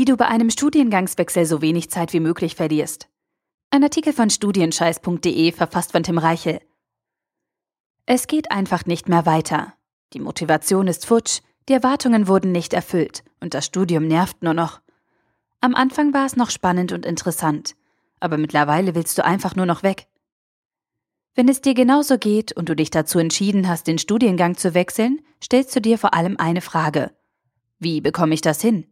Wie du bei einem Studiengangswechsel so wenig Zeit wie möglich verlierst. Ein Artikel von studienscheiß.de verfasst von Tim Reichel. Es geht einfach nicht mehr weiter. Die Motivation ist futsch, die Erwartungen wurden nicht erfüllt und das Studium nervt nur noch. Am Anfang war es noch spannend und interessant, aber mittlerweile willst du einfach nur noch weg. Wenn es dir genauso geht und du dich dazu entschieden hast, den Studiengang zu wechseln, stellst du dir vor allem eine Frage. Wie bekomme ich das hin?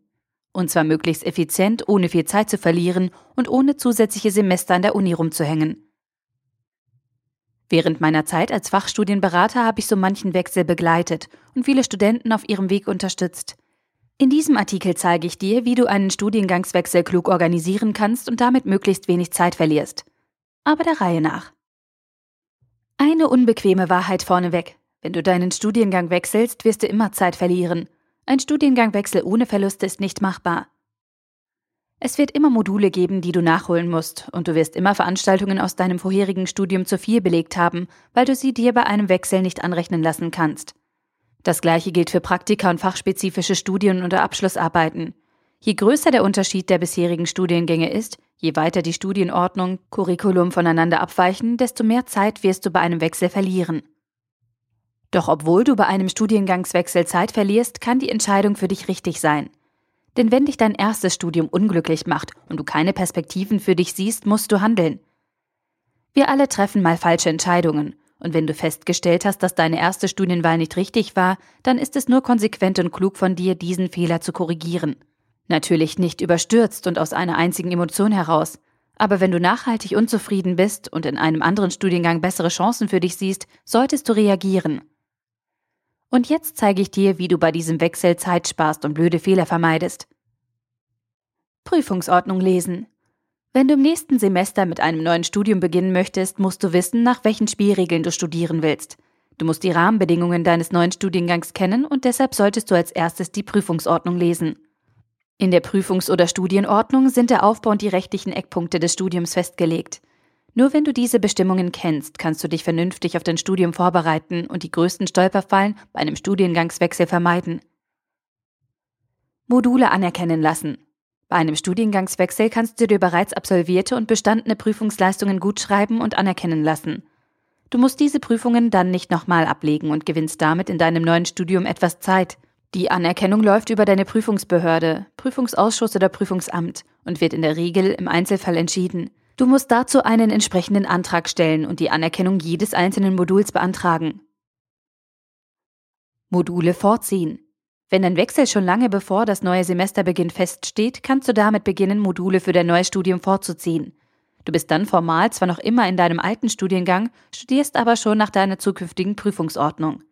Und zwar möglichst effizient, ohne viel Zeit zu verlieren und ohne zusätzliche Semester an der Uni rumzuhängen. Während meiner Zeit als Fachstudienberater habe ich so manchen Wechsel begleitet und viele Studenten auf ihrem Weg unterstützt. In diesem Artikel zeige ich dir, wie du einen Studiengangswechsel klug organisieren kannst und damit möglichst wenig Zeit verlierst. Aber der Reihe nach. Eine unbequeme Wahrheit vorneweg. Wenn du deinen Studiengang wechselst, wirst du immer Zeit verlieren. Ein Studiengangwechsel ohne Verluste ist nicht machbar. Es wird immer Module geben, die du nachholen musst, und du wirst immer Veranstaltungen aus deinem vorherigen Studium zu viel belegt haben, weil du sie dir bei einem Wechsel nicht anrechnen lassen kannst. Das gleiche gilt für Praktika und fachspezifische Studien oder Abschlussarbeiten. Je größer der Unterschied der bisherigen Studiengänge ist, je weiter die Studienordnung, Curriculum voneinander abweichen, desto mehr Zeit wirst du bei einem Wechsel verlieren. Doch obwohl du bei einem Studiengangswechsel Zeit verlierst, kann die Entscheidung für dich richtig sein. Denn wenn dich dein erstes Studium unglücklich macht und du keine Perspektiven für dich siehst, musst du handeln. Wir alle treffen mal falsche Entscheidungen, und wenn du festgestellt hast, dass deine erste Studienwahl nicht richtig war, dann ist es nur konsequent und klug von dir, diesen Fehler zu korrigieren. Natürlich nicht überstürzt und aus einer einzigen Emotion heraus, aber wenn du nachhaltig unzufrieden bist und in einem anderen Studiengang bessere Chancen für dich siehst, solltest du reagieren. Und jetzt zeige ich dir, wie du bei diesem Wechsel Zeit sparst und blöde Fehler vermeidest. Prüfungsordnung lesen. Wenn du im nächsten Semester mit einem neuen Studium beginnen möchtest, musst du wissen, nach welchen Spielregeln du studieren willst. Du musst die Rahmenbedingungen deines neuen Studiengangs kennen und deshalb solltest du als erstes die Prüfungsordnung lesen. In der Prüfungs- oder Studienordnung sind der Aufbau und die rechtlichen Eckpunkte des Studiums festgelegt. Nur wenn du diese Bestimmungen kennst, kannst du dich vernünftig auf dein Studium vorbereiten und die größten Stolperfallen bei einem Studiengangswechsel vermeiden. Module anerkennen lassen. Bei einem Studiengangswechsel kannst du dir bereits absolvierte und bestandene Prüfungsleistungen gutschreiben und anerkennen lassen. Du musst diese Prüfungen dann nicht nochmal ablegen und gewinnst damit in deinem neuen Studium etwas Zeit. Die Anerkennung läuft über deine Prüfungsbehörde, Prüfungsausschuss oder Prüfungsamt und wird in der Regel im Einzelfall entschieden. Du musst dazu einen entsprechenden Antrag stellen und die Anerkennung jedes einzelnen Moduls beantragen. Module vorziehen. Wenn dein Wechsel schon lange bevor das neue Semesterbeginn feststeht, kannst du damit beginnen, Module für dein neues Studium vorzuziehen. Du bist dann formal zwar noch immer in deinem alten Studiengang, studierst aber schon nach deiner zukünftigen Prüfungsordnung.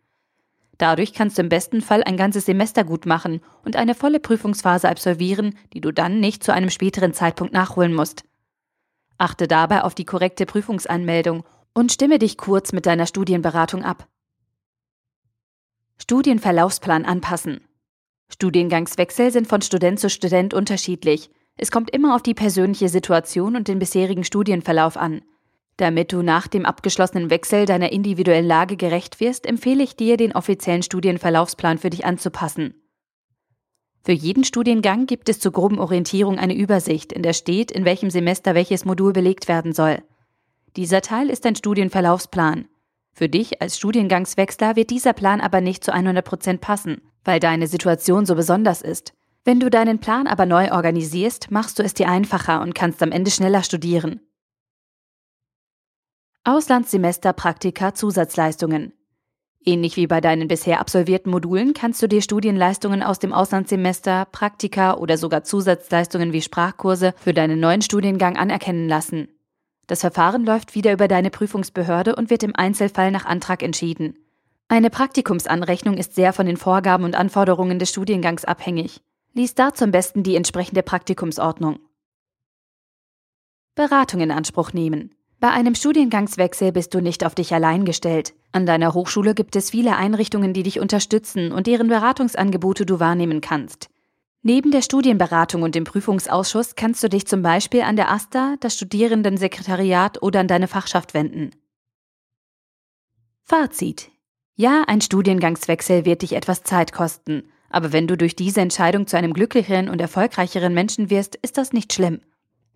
Dadurch kannst du im besten Fall ein ganzes Semester gut machen und eine volle Prüfungsphase absolvieren, die du dann nicht zu einem späteren Zeitpunkt nachholen musst. Achte dabei auf die korrekte Prüfungsanmeldung und stimme dich kurz mit deiner Studienberatung ab. Studienverlaufsplan anpassen. Studiengangswechsel sind von Student zu Student unterschiedlich. Es kommt immer auf die persönliche Situation und den bisherigen Studienverlauf an. Damit du nach dem abgeschlossenen Wechsel deiner individuellen Lage gerecht wirst, empfehle ich dir, den offiziellen Studienverlaufsplan für dich anzupassen. Für jeden Studiengang gibt es zur groben Orientierung eine Übersicht, in der steht, in welchem Semester welches Modul belegt werden soll. Dieser Teil ist ein Studienverlaufsplan. Für dich als Studiengangswechsler wird dieser Plan aber nicht zu 100 Prozent passen, weil deine Situation so besonders ist. Wenn du deinen Plan aber neu organisierst, machst du es dir einfacher und kannst am Ende schneller studieren. Auslandssemester Praktika Zusatzleistungen. Ähnlich wie bei deinen bisher absolvierten Modulen kannst du dir Studienleistungen aus dem Auslandssemester, Praktika oder sogar Zusatzleistungen wie Sprachkurse für deinen neuen Studiengang anerkennen lassen. Das Verfahren läuft wieder über deine Prüfungsbehörde und wird im Einzelfall nach Antrag entschieden. Eine Praktikumsanrechnung ist sehr von den Vorgaben und Anforderungen des Studiengangs abhängig. Lies dazu am besten die entsprechende Praktikumsordnung. Beratung in Anspruch nehmen. Bei einem Studiengangswechsel bist du nicht auf dich allein gestellt. An deiner Hochschule gibt es viele Einrichtungen, die dich unterstützen und deren Beratungsangebote du wahrnehmen kannst. Neben der Studienberatung und dem Prüfungsausschuss kannst du dich zum Beispiel an der AStA, das Studierendensekretariat oder an deine Fachschaft wenden. Fazit. Ja, ein Studiengangswechsel wird dich etwas Zeit kosten, Aber wenn du durch diese Entscheidung zu einem glücklicheren und erfolgreicheren Menschen wirst, ist das nicht schlimm.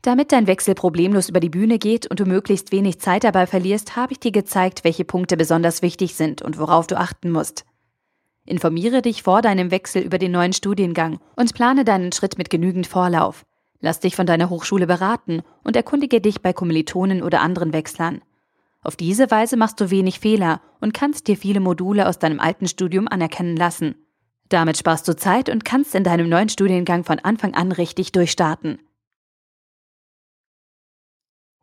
Damit dein Wechsel problemlos über die Bühne geht und du möglichst wenig Zeit dabei verlierst, habe ich dir gezeigt, welche Punkte besonders wichtig sind und worauf du achten musst. Informiere dich vor deinem Wechsel über den neuen Studiengang und plane deinen Schritt mit genügend Vorlauf. Lass dich von deiner Hochschule beraten und erkundige dich bei Kommilitonen oder anderen Wechslern. Auf diese Weise machst du wenig Fehler und kannst dir viele Module aus deinem alten Studium anerkennen lassen. Damit sparst du Zeit und kannst in deinem neuen Studiengang von Anfang an richtig durchstarten.